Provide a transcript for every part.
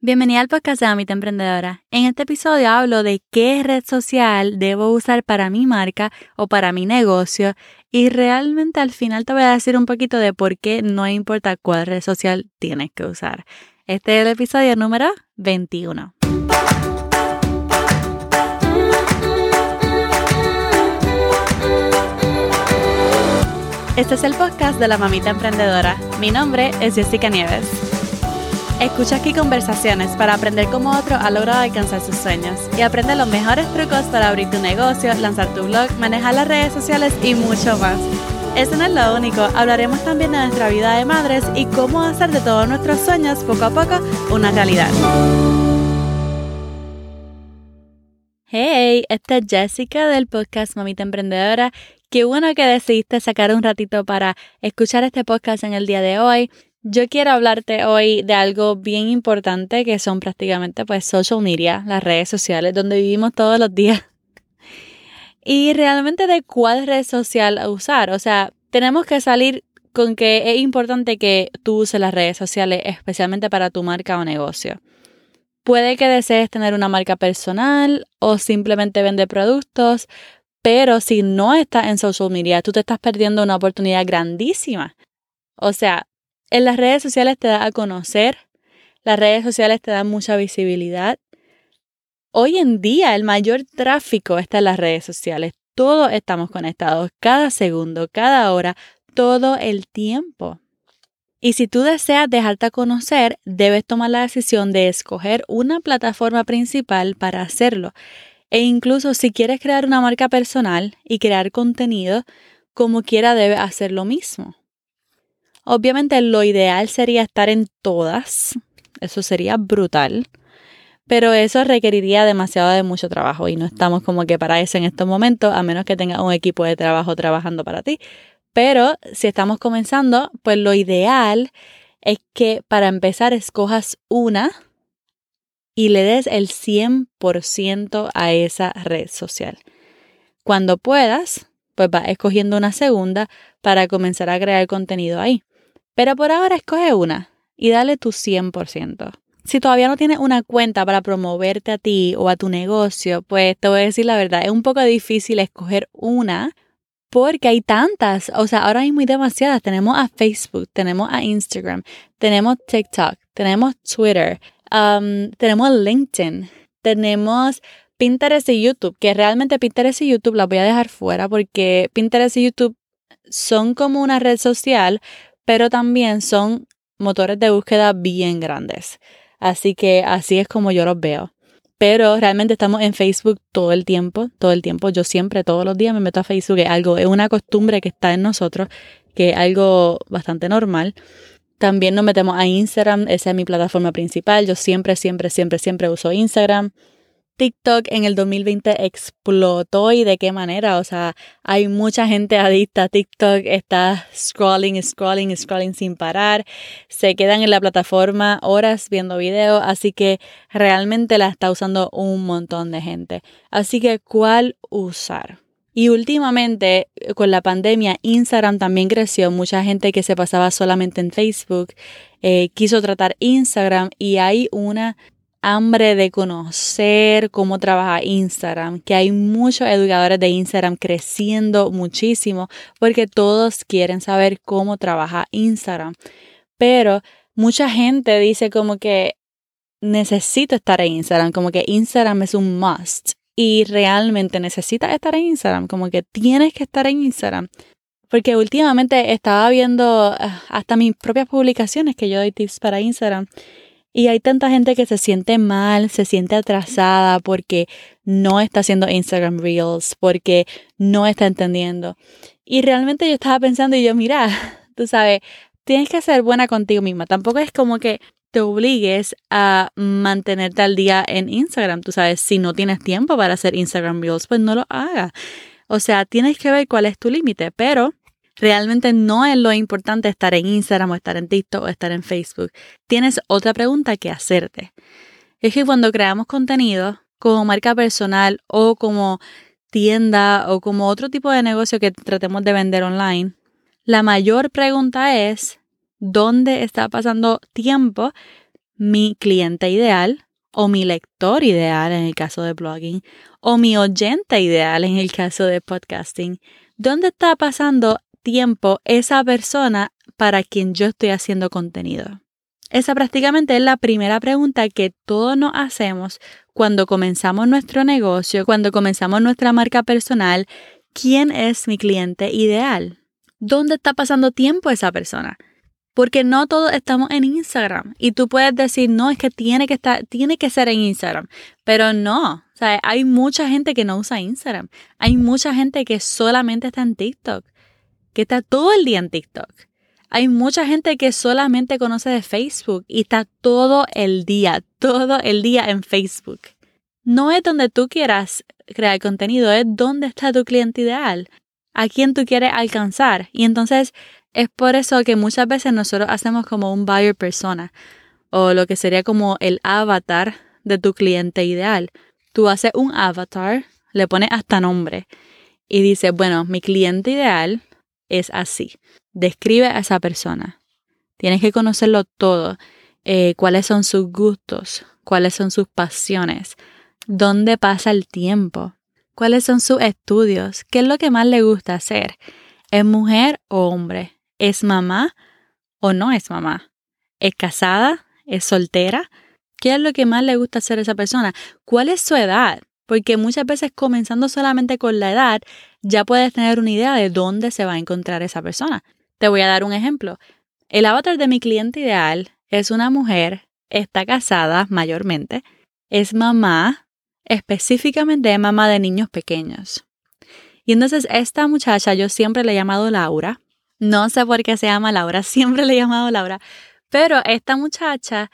Bienvenida al podcast de Amita Emprendedora. En este episodio hablo de qué red social debo usar para mi marca o para mi negocio y realmente al final te voy a decir un poquito de por qué no importa cuál red social tienes que usar. Este es el episodio número 21. Este es el podcast de la Mamita Emprendedora. Mi nombre es Jessica Nieves. Escucha aquí conversaciones para aprender cómo otro ha logrado alcanzar sus sueños y aprende los mejores trucos para abrir tu negocio, lanzar tu blog, manejar las redes sociales y mucho más. Eso no es lo único, hablaremos también de nuestra vida de madres y cómo hacer de todos nuestros sueños poco a poco una realidad. Hey, esta es Jessica del podcast Mamita Emprendedora. Qué bueno que decidiste sacar un ratito para escuchar este podcast en el día de hoy. Yo quiero hablarte hoy de algo bien importante que son prácticamente pues social media, las redes sociales donde vivimos todos los días. Y realmente de cuál red social usar. O sea, tenemos que salir con que es importante que tú uses las redes sociales especialmente para tu marca o negocio. Puede que desees tener una marca personal o simplemente vender productos, pero si no estás en social media, tú te estás perdiendo una oportunidad grandísima. O sea, en las redes sociales te da a conocer, las redes sociales te dan mucha visibilidad. Hoy en día el mayor tráfico está en las redes sociales. Todos estamos conectados, cada segundo, cada hora, todo el tiempo. Y si tú deseas dejarte a conocer, debes tomar la decisión de escoger una plataforma principal para hacerlo. E incluso si quieres crear una marca personal y crear contenido, como quiera debes hacer lo mismo. Obviamente lo ideal sería estar en todas, eso sería brutal, pero eso requeriría demasiado de mucho trabajo y no estamos como que para eso en estos momentos, a menos que tengas un equipo de trabajo trabajando para ti. Pero si estamos comenzando, pues lo ideal es que para empezar escojas una y le des el 100% a esa red social. Cuando puedas, pues vas escogiendo una segunda para comenzar a crear contenido ahí. Pero por ahora escoge una y dale tu 100%. Si todavía no tienes una cuenta para promoverte a ti o a tu negocio, pues te voy a decir la verdad, es un poco difícil escoger una porque hay tantas. O sea, ahora hay muy demasiadas. Tenemos a Facebook, tenemos a Instagram, tenemos TikTok, tenemos Twitter, um, tenemos LinkedIn, tenemos Pinterest y YouTube, que realmente Pinterest y YouTube las voy a dejar fuera porque Pinterest y YouTube son como una red social, pero también son motores de búsqueda bien grandes. Así que así es como yo los veo. Pero realmente estamos en Facebook todo el tiempo, todo el tiempo. Yo siempre, todos los días me meto a Facebook. Es algo, es una costumbre que está en nosotros, que es algo bastante normal. También nos metemos a Instagram, esa es mi plataforma principal. Yo siempre, siempre, siempre, siempre uso Instagram. TikTok en el 2020 explotó y de qué manera. O sea, hay mucha gente adicta a TikTok, está scrolling, scrolling, scrolling sin parar. Se quedan en la plataforma horas viendo videos, así que realmente la está usando un montón de gente. Así que, ¿cuál usar? Y últimamente, con la pandemia, Instagram también creció. Mucha gente que se pasaba solamente en Facebook eh, quiso tratar Instagram y hay una hambre de conocer cómo trabaja Instagram, que hay muchos educadores de Instagram creciendo muchísimo porque todos quieren saber cómo trabaja Instagram. Pero mucha gente dice como que necesito estar en Instagram, como que Instagram es un must y realmente necesitas estar en Instagram, como que tienes que estar en Instagram. Porque últimamente estaba viendo ah, hasta mis propias publicaciones que yo doy tips para Instagram y hay tanta gente que se siente mal, se siente atrasada porque no está haciendo Instagram Reels, porque no está entendiendo. Y realmente yo estaba pensando y yo, mira, tú sabes, tienes que ser buena contigo misma. Tampoco es como que te obligues a mantenerte al día en Instagram. Tú sabes, si no tienes tiempo para hacer Instagram Reels, pues no lo hagas. O sea, tienes que ver cuál es tu límite, pero Realmente no es lo importante estar en Instagram o estar en TikTok o estar en Facebook. Tienes otra pregunta que hacerte. Es que cuando creamos contenido como marca personal o como tienda o como otro tipo de negocio que tratemos de vender online, la mayor pregunta es, ¿dónde está pasando tiempo mi cliente ideal o mi lector ideal en el caso de blogging o mi oyente ideal en el caso de podcasting. ¿Dónde está pasando tiempo esa persona para quien yo estoy haciendo contenido? Esa prácticamente es la primera pregunta que todos nos hacemos cuando comenzamos nuestro negocio, cuando comenzamos nuestra marca personal. ¿Quién es mi cliente ideal? ¿Dónde está pasando tiempo esa persona? Porque no todos estamos en Instagram y tú puedes decir, no, es que tiene que estar, tiene que ser en Instagram, pero no, o sea, hay mucha gente que no usa Instagram, hay mucha gente que solamente está en TikTok, que está todo el día en TikTok. Hay mucha gente que solamente conoce de Facebook y está todo el día, todo el día en Facebook. No es donde tú quieras crear contenido, es donde está tu cliente ideal, a quién tú quieres alcanzar. Y entonces es por eso que muchas veces nosotros hacemos como un buyer persona o lo que sería como el avatar de tu cliente ideal. Tú haces un avatar, le pones hasta nombre y dices, bueno, mi cliente ideal es así. Describe a esa persona. Tienes que conocerlo todo. Eh, cuáles son sus gustos, cuáles son sus pasiones, dónde pasa el tiempo, cuáles son sus estudios, qué es lo que más le gusta hacer. ¿Es mujer o hombre? ¿Es mamá o no es mamá? ¿Es casada? ¿Es soltera? ¿Qué es lo que más le gusta hacer a esa persona? ¿Cuál es su edad? Porque muchas veces comenzando solamente con la edad, ya puedes tener una idea de dónde se va a encontrar esa persona. Te voy a dar un ejemplo. El avatar de mi cliente ideal es una mujer, está casada mayormente, es mamá, específicamente es mamá de niños pequeños. Y entonces esta muchacha yo siempre le he llamado Laura. No sé por qué se llama Laura, siempre le he llamado Laura. Pero esta muchacha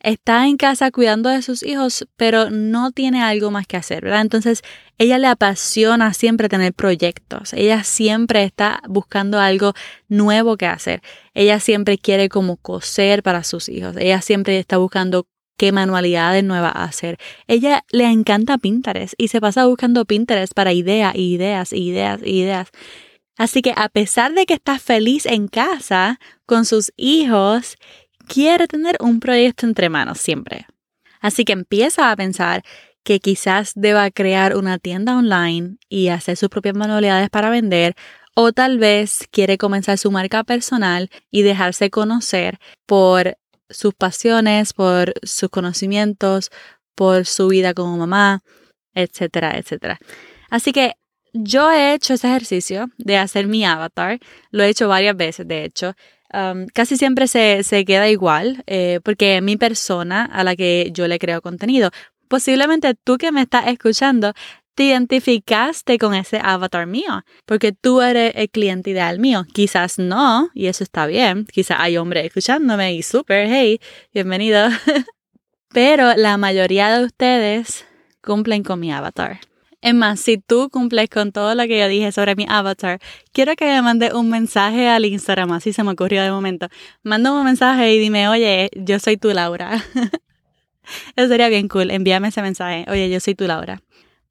está en casa cuidando de sus hijos, pero no tiene algo más que hacer, ¿verdad? Entonces, ella le apasiona siempre tener proyectos. Ella siempre está buscando algo nuevo que hacer. Ella siempre quiere como coser para sus hijos. Ella siempre está buscando qué manualidades nuevas hacer. Ella le encanta Pinterest y se pasa buscando Pinterest para ideas ideas ideas ideas. Así que a pesar de que está feliz en casa con sus hijos quiere tener un proyecto entre manos siempre. Así que empieza a pensar que quizás deba crear una tienda online y hacer sus propias manualidades para vender o tal vez quiere comenzar su marca personal y dejarse conocer por sus pasiones, por sus conocimientos, por su vida como mamá, etcétera, etcétera. Así que yo he hecho ese ejercicio de hacer mi avatar, lo he hecho varias veces de hecho, Casi siempre se, queda igual eh, porque mi persona a la que yo le creo contenido. Posiblemente tú que me estás escuchando te identificaste con ese avatar mío, porque tú eres el cliente ideal mío. Quizás no, y eso está bien. Quizás hay hombres escuchándome y súper, hey, bienvenido. Pero la mayoría de ustedes cumplen con mi avatar. Es más, si tú cumples con todo lo que yo dije sobre mi avatar, quiero que me mandes un mensaje al Instagram, así se me ocurrió de momento. Manda un mensaje y dime, oye, yo soy tu Laura. Eso sería bien cool. Envíame ese mensaje, oye, yo soy tu Laura,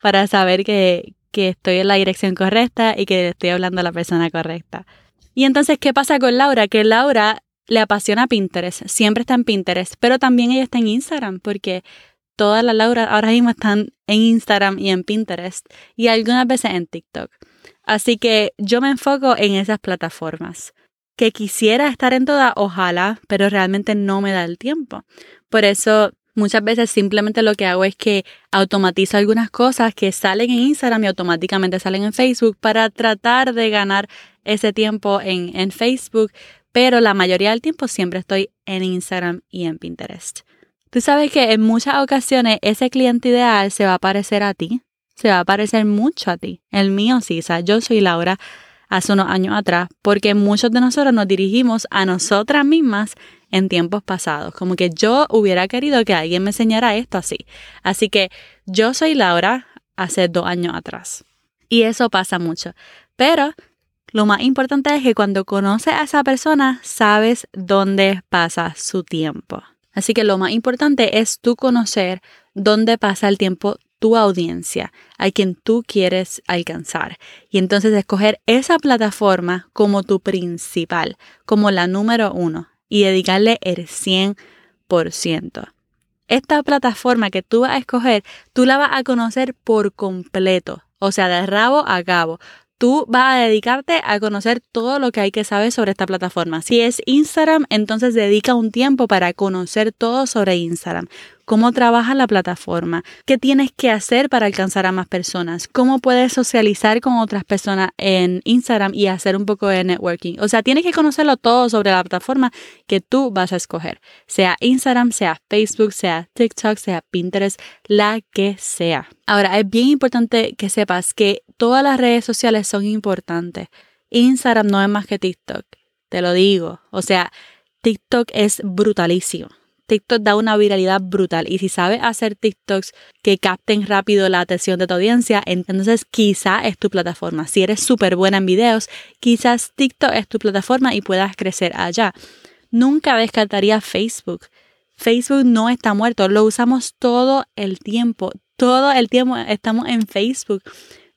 para saber que, que estoy en la dirección correcta y que estoy hablando a la persona correcta. Y entonces, ¿qué pasa con Laura? Que Laura le apasiona Pinterest, siempre está en Pinterest, pero también ella está en Instagram porque todas las Laura ahora mismo están en Instagram y en Pinterest y algunas veces en TikTok. Así que yo me enfoco en esas plataformas. Que quisiera estar en todas, ojalá, pero realmente no me da el tiempo. Por eso muchas veces simplemente lo que hago es que automatizo algunas cosas que salen en Instagram y automáticamente salen en Facebook para tratar de ganar ese tiempo en, en Facebook, pero la mayoría del tiempo siempre estoy en Instagram y en Pinterest. Tú sabes que en muchas ocasiones ese cliente ideal se va a parecer a ti, se va a parecer mucho a ti. El mío sí, o yo soy Laura hace unos años atrás, porque muchos de nosotros nos dirigimos a nosotras mismas en tiempos pasados, como que yo hubiera querido que alguien me enseñara esto así. Así que yo soy Laura hace dos años atrás. Y eso pasa mucho. Pero lo más importante es que cuando conoces a esa persona, sabes dónde pasa su tiempo. Así que lo más importante es tú conocer dónde pasa el tiempo tu audiencia, a quien tú quieres alcanzar. Y entonces escoger esa plataforma como tu principal, como la número uno, y dedicarle el 100%. 100%. Esta plataforma que tú vas a escoger, tú la vas a conocer por completo, o sea, de rabo a cabo tú vas a dedicarte a conocer todo lo que hay que saber sobre esta plataforma. Si es Instagram, entonces dedica un tiempo para conocer todo sobre Instagram. Cómo trabaja la plataforma, qué tienes que hacer para alcanzar a más personas, cómo puedes socializar con otras personas en Instagram y hacer un poco de networking. O sea, tienes que conocerlo todo sobre la plataforma que tú vas a escoger, sea Instagram, sea Facebook, sea TikTok, sea Pinterest, la que sea. Ahora, es bien importante que sepas que todas las redes sociales son importantes. Instagram no es más que TikTok, te lo digo. O sea, TikTok es brutalísimo. TikTok da una viralidad brutal y si sabes hacer TikToks que capten rápido la atención de tu audiencia, entonces quizá es tu plataforma. Si eres súper buena en videos, quizás TikTok es tu plataforma y puedas crecer allá. Nunca descartaría Facebook. Facebook no está muerto, lo usamos todo el tiempo. Todo el tiempo estamos en Facebook.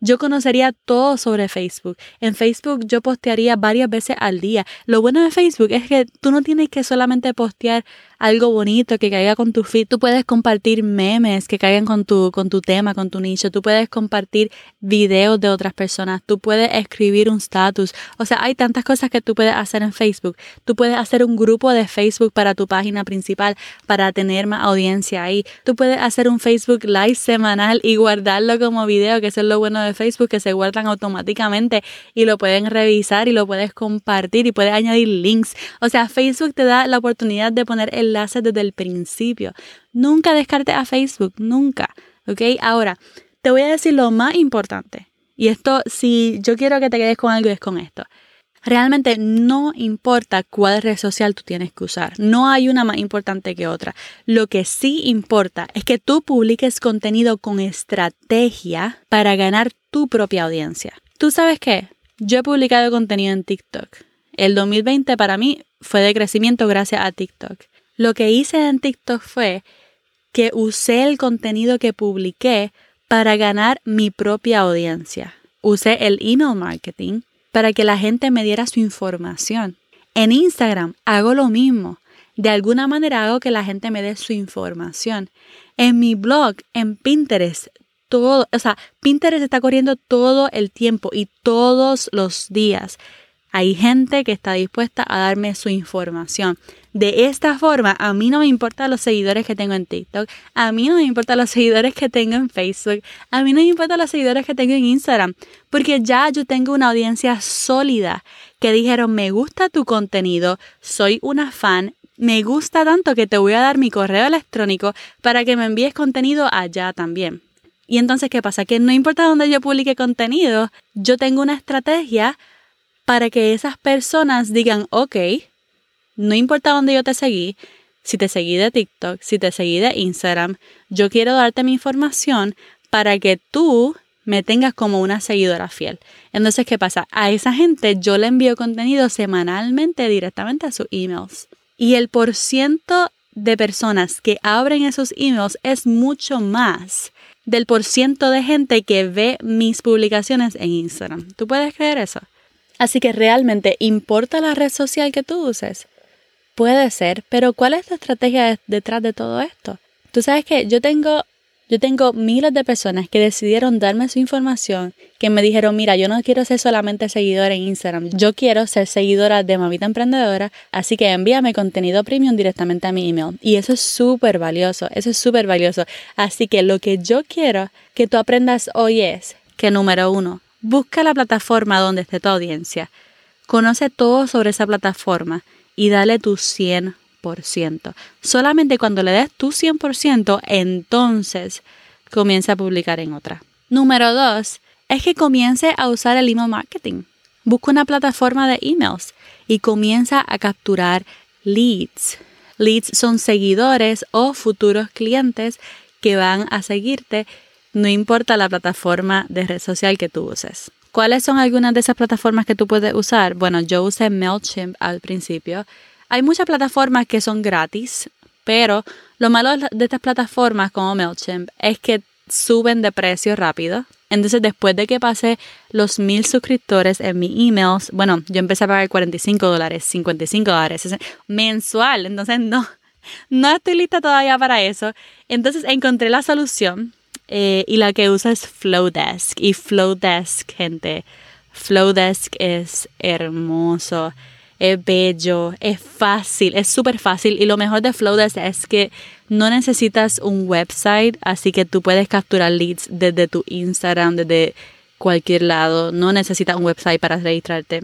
Yo conocería todo sobre Facebook. En Facebook yo postearía varias veces al día. Lo bueno de Facebook es que tú no tienes que solamente postear algo bonito que caiga con tu feed. Tú puedes compartir memes que caigan con tu, con tu tema, con tu nicho. Tú puedes compartir videos de otras personas. Tú puedes escribir un status. O sea, hay tantas cosas que tú puedes hacer en Facebook. Tú puedes hacer un grupo de Facebook para tu página principal para tener más audiencia ahí. Tú puedes hacer un Facebook Live semanal y guardarlo como video, que eso es lo bueno de Facebook, que se guardan automáticamente y lo pueden revisar y lo puedes compartir y puedes añadir links. O sea, Facebook te da la oportunidad de poner el enlaces desde el principio. Nunca descarte a Facebook, nunca. ¿Ok? Ahora, te voy a decir lo más importante. Y esto, si yo quiero que te quedes con algo, es con esto. Realmente no importa cuál red social tú tienes que usar. No hay una más importante que otra. Lo que sí importa es que tú publiques contenido con estrategia para ganar tu propia audiencia. ¿Tú sabes qué? Yo he publicado contenido en TikTok. El 2020 para mí fue de crecimiento gracias a TikTok. Lo que hice en TikTok fue que usé el contenido que publiqué para ganar mi propia audiencia. Usé el email marketing para que la gente me diera su información. En Instagram hago lo mismo. De alguna manera hago que la gente me dé su información. En mi blog, en Pinterest, todo, o sea, Pinterest está corriendo todo el tiempo y todos los días. Hay gente que está dispuesta a darme su información. De esta forma, a mí no me importan los seguidores que tengo en TikTok, a mí no me importan los seguidores que tengo en Facebook, a mí no me importan los seguidores que tengo en Instagram, porque ya yo tengo una audiencia sólida que dijeron, me gusta tu contenido, soy una fan, me gusta tanto que te voy a dar mi correo electrónico para que me envíes contenido allá también. Y entonces, ¿qué pasa? Que no importa dónde yo publique contenido, yo tengo una estrategia para que esas personas digan, ok, no importa dónde yo te seguí, si te seguí de TikTok, si te seguí de Instagram, yo quiero darte mi información para que tú me tengas como una seguidora fiel. Entonces, ¿qué pasa? A esa gente yo le envío contenido semanalmente directamente a sus emails. Y el porciento de personas que abren esos emails es mucho más del porciento de gente que ve mis publicaciones en Instagram. ¿Tú puedes creer eso? Así que realmente, ¿importa la red social que tú uses? Puede ser, pero ¿cuál es la estrategia detrás de todo esto? Tú sabes que yo tengo, yo tengo miles de personas que decidieron darme su información, que me dijeron, mira, yo no quiero ser solamente seguidora en Instagram, yo quiero ser seguidora de Mamita Emprendedora, así que envíame contenido premium directamente a mi email. Y eso es súper valioso, eso es súper valioso. Así que lo que yo quiero que tú aprendas hoy es que número uno, Busca la plataforma donde esté tu audiencia. Conoce todo sobre esa plataforma y dale tu 100%. Solamente cuando le des tu 100%, entonces comienza a publicar en otra. Número dos, es que comience a usar el email marketing. Busca una plataforma de emails y comienza a capturar leads. Leads son seguidores o futuros clientes que van a seguirte no importa la plataforma de red social que tú uses. ¿Cuáles son algunas de esas plataformas que tú puedes usar? Bueno, yo usé MailChimp al principio. Hay muchas plataformas que son gratis, pero lo malo de estas plataformas como MailChimp es que suben de precio rápido. Entonces, después de que pasé los mil suscriptores en mi emails, bueno, yo empecé a pagar 45 dólares, 55 dólares mensual. Entonces, no, no estoy lista todavía para eso. Entonces encontré la solución eh, y la que uso es Flowdesk. Y Flowdesk, gente, Flowdesk es hermoso, es bello, es fácil, es súper fácil. Y lo mejor de Flowdesk es que no necesitas un website, así que tú puedes capturar leads desde tu Instagram, desde cualquier lado. No necesitas un website para registrarte.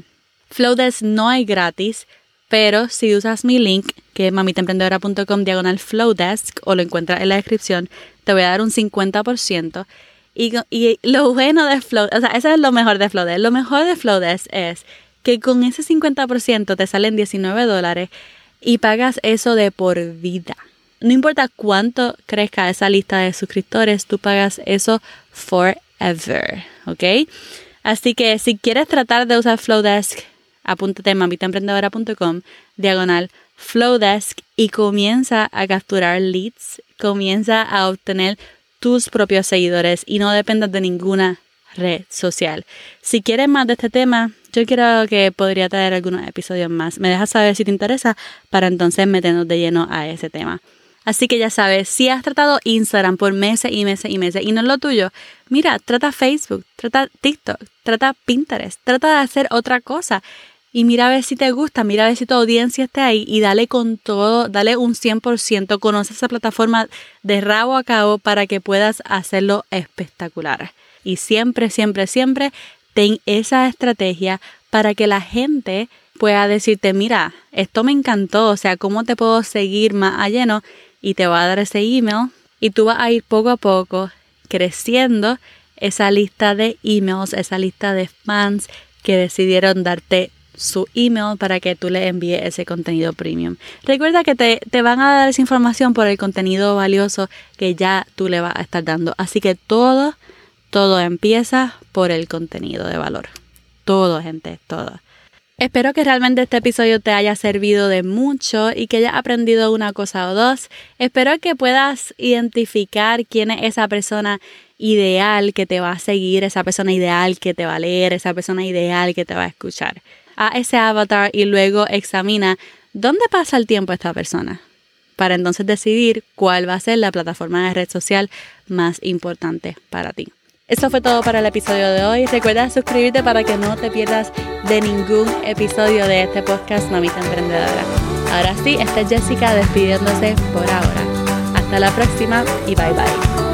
Flowdesk no hay gratis, pero si usas mi link, que es mamitaemprendedora.com diagonal Flowdesk, o lo encuentras en la descripción, te voy a dar un 50%. Y, y lo bueno de Flowdesk, o sea, eso es lo mejor de Flowdesk. Lo mejor de Flowdesk es que con ese 50% te salen 19 dólares y pagas eso de por vida. No importa cuánto crezca esa lista de suscriptores, tú pagas eso forever, ¿ok? Así que si quieres tratar de usar Flowdesk, apúntate en mamitaemprendedora.com, diagonal Flowdesk y comienza a capturar leads, comienza a obtener tus propios seguidores y no dependas de ninguna red social. Si quieres más de este tema, yo quiero que podría traer algunos episodios más. Me dejas saber si te interesa para entonces meternos de lleno a ese tema. Así que ya sabes, si has tratado Instagram por meses y meses y meses y no es lo tuyo, mira, trata Facebook, trata TikTok, trata Pinterest, trata de hacer otra cosa y mira a ver si te gusta, mira a ver si tu audiencia está ahí y dale con todo, dale un 100%, conoce esa plataforma de rabo a cabo para que puedas hacerlo espectacular. Y siempre, siempre, siempre ten esa estrategia para que la gente pueda decirte, mira, esto me encantó, o sea, ¿cómo te puedo seguir más a lleno? Y te va a dar ese email y tú vas a ir poco a poco creciendo esa lista de emails, esa lista de fans que decidieron darte su email para que tú le envíes ese contenido premium. Recuerda que te, te, van a dar esa información por el contenido valioso que ya tú le vas a estar dando. Así que todo, todo empieza por el contenido de valor. Todo, gente, todo. Espero que realmente este episodio te haya servido de mucho y que hayas aprendido una cosa o dos. Espero que puedas identificar quién es esa persona ideal que te va a seguir, esa persona ideal que te va a leer, esa persona ideal que te va a escuchar a ese avatar y luego examina dónde pasa el tiempo esta persona para entonces decidir cuál va a ser la plataforma de red social más importante para ti. Eso fue todo para el episodio de hoy. Recuerda suscribirte para que no te pierdas de ningún episodio de este podcast Mamita Emprendedora. Ahora sí, esta es Jessica despidiéndose por ahora. Hasta la próxima y bye bye.